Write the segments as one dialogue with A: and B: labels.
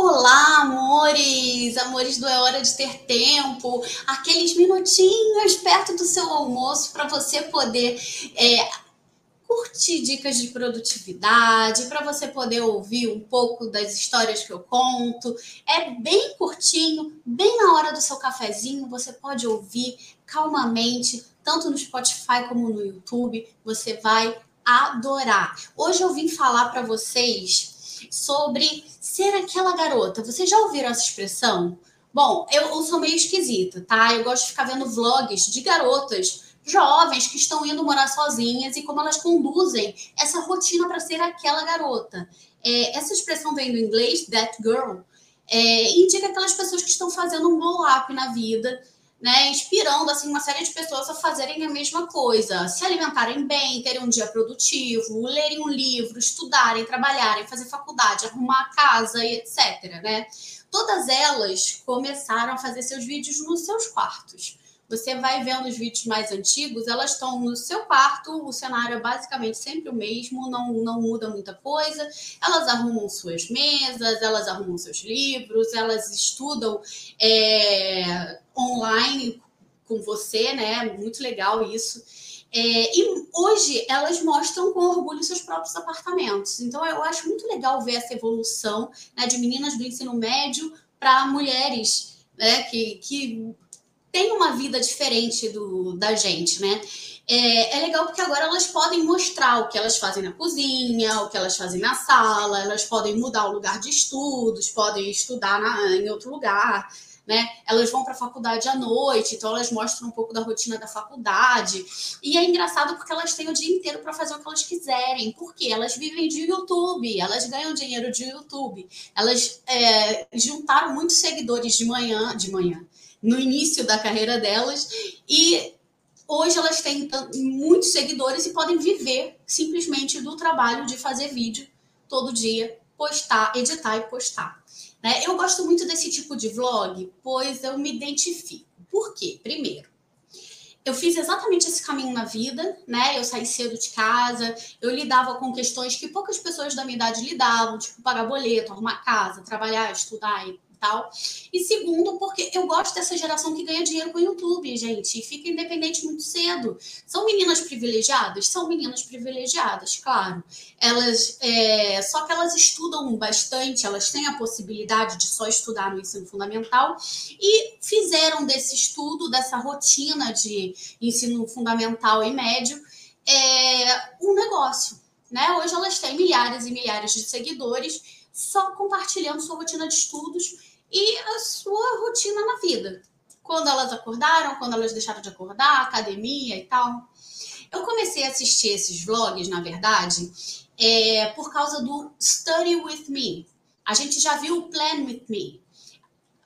A: Olá, amores! Amores do É Hora de Ter Tempo, aqueles minutinhos perto do seu almoço para você poder é, curtir dicas de produtividade, para você poder ouvir um pouco das histórias que eu conto. É bem curtinho, bem na hora do seu cafezinho, você pode ouvir calmamente, tanto no Spotify como no YouTube. Você vai adorar. Hoje eu vim falar para vocês sobre ser aquela garota. Vocês já ouviram essa expressão? Bom, eu, eu sou meio esquisita, tá? Eu gosto de ficar vendo vlogs de garotas jovens que estão indo morar sozinhas e como elas conduzem essa rotina para ser aquela garota. É, essa expressão vem do inglês, that girl, é, indica aquelas pessoas que estão fazendo um glow up na vida né, inspirando assim uma série de pessoas a fazerem a mesma coisa, se alimentarem bem, terem um dia produtivo, lerem um livro, estudarem, trabalharem, fazer faculdade, arrumar a casa e etc, né? Todas elas começaram a fazer seus vídeos nos seus quartos. Você vai vendo os vídeos mais antigos, elas estão no seu quarto, o cenário é basicamente sempre o mesmo, não, não muda muita coisa. Elas arrumam suas mesas, elas arrumam seus livros, elas estudam é, online com você, né? Muito legal isso. É, e hoje elas mostram com orgulho seus próprios apartamentos. Então eu acho muito legal ver essa evolução né, de meninas do ensino médio para mulheres né, que, que têm uma vida diferente do, da gente, né? É, é, legal porque agora elas podem mostrar o que elas fazem na cozinha, o que elas fazem na sala, elas podem mudar o lugar de estudos, podem estudar na, em outro lugar né? Elas vão para a faculdade à noite, então elas mostram um pouco da rotina da faculdade. E é engraçado porque elas têm o dia inteiro para fazer o que elas quiserem. Porque elas vivem de YouTube, elas ganham dinheiro de YouTube. Elas é, juntaram muitos seguidores de manhã, de manhã, no início da carreira delas e hoje elas têm muitos seguidores e podem viver simplesmente do trabalho de fazer vídeo todo dia, postar, editar e postar. Né? Eu gosto muito desse tipo de vlog, pois eu me identifico. Por quê? Primeiro, eu fiz exatamente esse caminho na vida, né? Eu saí cedo de casa, eu lidava com questões que poucas pessoas da minha idade lidavam, tipo pagar boleto, arrumar casa, trabalhar, estudar tal. E segundo, porque eu gosto dessa geração que ganha dinheiro com o YouTube, gente, e fica independente muito cedo. São meninas privilegiadas? São meninas privilegiadas, claro. Elas, é, só que elas estudam bastante, elas têm a possibilidade de só estudar no ensino fundamental e fizeram desse estudo, dessa rotina de ensino fundamental e médio, é, um negócio. Né? Hoje elas têm milhares e milhares de seguidores só compartilhando sua rotina de estudos e a sua rotina na vida. Quando elas acordaram, quando elas deixaram de acordar, academia e tal. Eu comecei a assistir esses vlogs, na verdade, é, por causa do Study With Me. A gente já viu o Plan With Me,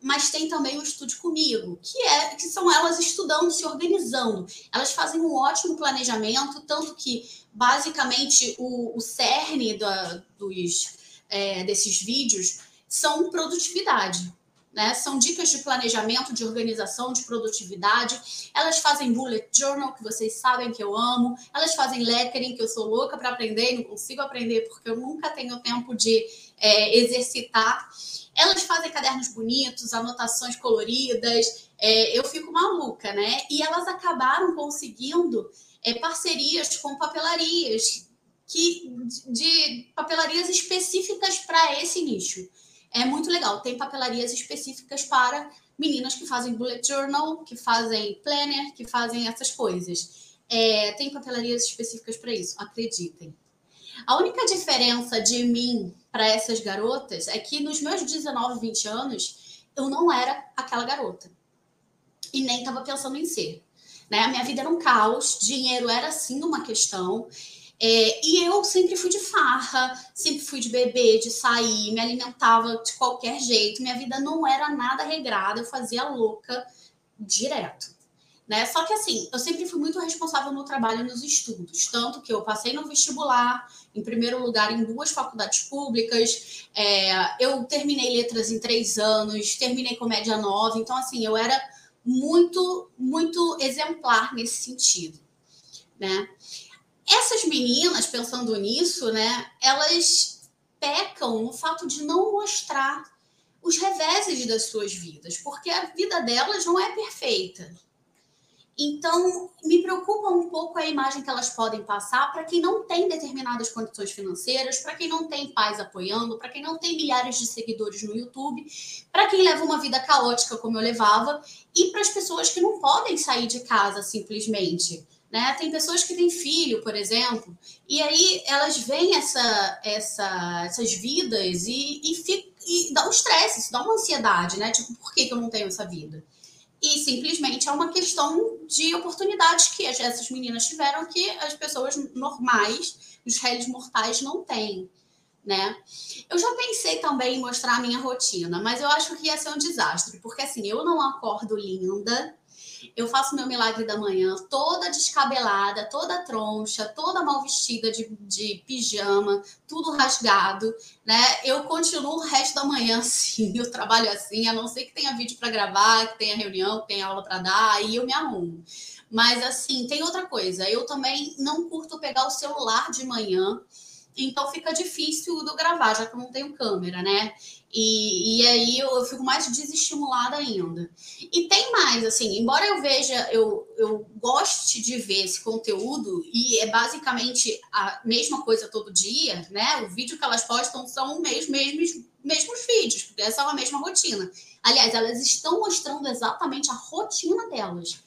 A: mas tem também o Estude Comigo, que, é, que são elas estudando, se organizando. Elas fazem um ótimo planejamento, tanto que, basicamente, o, o cerne da, dos, é, desses vídeos são produtividade. Né? São dicas de planejamento, de organização, de produtividade. Elas fazem bullet journal, que vocês sabem que eu amo. Elas fazem lettering, que eu sou louca para aprender e não consigo aprender porque eu nunca tenho tempo de é, exercitar. Elas fazem cadernos bonitos, anotações coloridas. É, eu fico maluca, né? E elas acabaram conseguindo é, parcerias com papelarias que de papelarias específicas para esse nicho é muito legal. Tem papelarias específicas para meninas que fazem bullet journal, que fazem planner, que fazem essas coisas. É, tem papelarias específicas para isso, acreditem. A única diferença de mim para essas garotas é que nos meus 19, 20 anos, eu não era aquela garota. E nem estava pensando em ser. Né? A minha vida era um caos, dinheiro era sim uma questão. É, e eu sempre fui de farra, sempre fui de beber, de sair, me alimentava de qualquer jeito. Minha vida não era nada regrada, eu fazia louca direto. Né? Só que assim, eu sempre fui muito responsável no trabalho e nos estudos, tanto que eu passei no vestibular, em primeiro lugar em duas faculdades públicas, é, eu terminei letras em três anos, terminei comédia nova, então assim, eu era muito, muito exemplar nesse sentido, né? Essas meninas, pensando nisso, né, elas pecam no fato de não mostrar os reveses das suas vidas, porque a vida delas não é perfeita. Então, me preocupa um pouco a imagem que elas podem passar para quem não tem determinadas condições financeiras, para quem não tem pais apoiando, para quem não tem milhares de seguidores no YouTube, para quem leva uma vida caótica como eu levava e para as pessoas que não podem sair de casa simplesmente. Né? Tem pessoas que têm filho, por exemplo, e aí elas veem essa, essa, essas vidas e, e, fica, e dá um estresse, isso dá uma ansiedade, né? Tipo, por que, que eu não tenho essa vida? E simplesmente é uma questão de oportunidades que essas meninas tiveram que as pessoas normais, os réis mortais, não têm. Né? Eu já pensei também em mostrar a minha rotina, mas eu acho que ia ser um desastre, porque assim, eu não acordo linda, eu faço meu milagre da manhã toda descabelada, toda troncha, toda mal vestida de, de pijama, tudo rasgado, né? Eu continuo o resto da manhã assim, eu trabalho assim, a não ser que tenha vídeo para gravar, que tenha reunião, que tenha aula para dar, aí eu me arrumo. Mas assim, tem outra coisa, eu também não curto pegar o celular de manhã então fica difícil do gravar, já que eu não tenho câmera, né? E, e aí eu, eu, fico mais desestimulada ainda. E tem mais, assim, embora eu veja, eu, eu goste de ver esse conteúdo, e é basicamente a mesma coisa todo dia, né? O vídeo que elas postam são os mesmos, mesmos, mesmos vídeos, porque é a mesma rotina. Aliás, elas estão mostrando exatamente a rotina delas.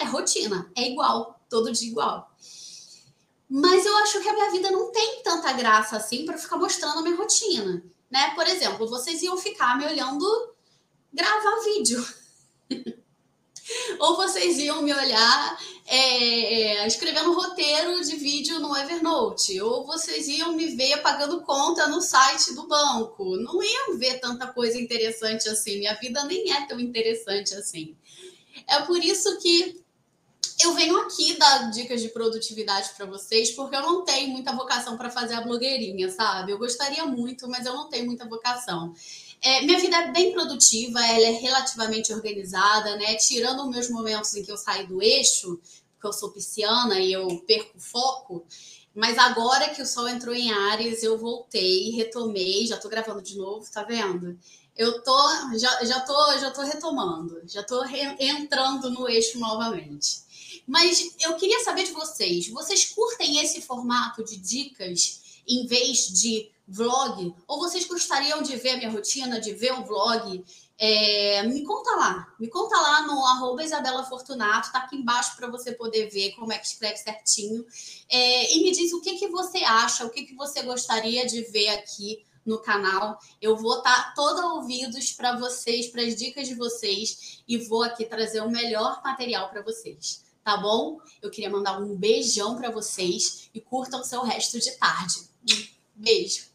A: É rotina, é igual, todo dia igual. Mas eu acho que a minha vida não tem tanta graça assim para ficar mostrando a minha rotina, né? Por exemplo, vocês iam ficar me olhando gravar vídeo. Ou vocês iam me olhar é, escrevendo roteiro de vídeo no Evernote. Ou vocês iam me ver pagando conta no site do banco. Não iam ver tanta coisa interessante assim. Minha vida nem é tão interessante assim. É por isso que eu venho aqui dar dicas de produtividade para vocês, porque eu não tenho muita vocação para fazer a blogueirinha, sabe? Eu gostaria muito, mas eu não tenho muita vocação. É, minha vida é bem produtiva, ela é relativamente organizada, né? Tirando meus momentos em que eu saio do eixo, porque eu sou pisciana e eu perco foco. Mas agora que o sol entrou em Ares, eu voltei, retomei, já tô gravando de novo, tá vendo? Eu tô, já, já tô, já tô retomando, já tô re entrando no eixo novamente. Mas eu queria saber de vocês: vocês curtem esse formato de dicas em vez de vlog? Ou vocês gostariam de ver a minha rotina, de ver um vlog? É, me conta lá, me conta lá no arroba Isabela Fortunato, tá aqui embaixo para você poder ver como é que escreve certinho. É, e me diz o que, que você acha, o que, que você gostaria de ver aqui no canal. Eu vou estar tá toda ouvidos para vocês, para as dicas de vocês, e vou aqui trazer o melhor material para vocês tá bom? Eu queria mandar um beijão para vocês e curtam o seu resto de tarde. Beijo!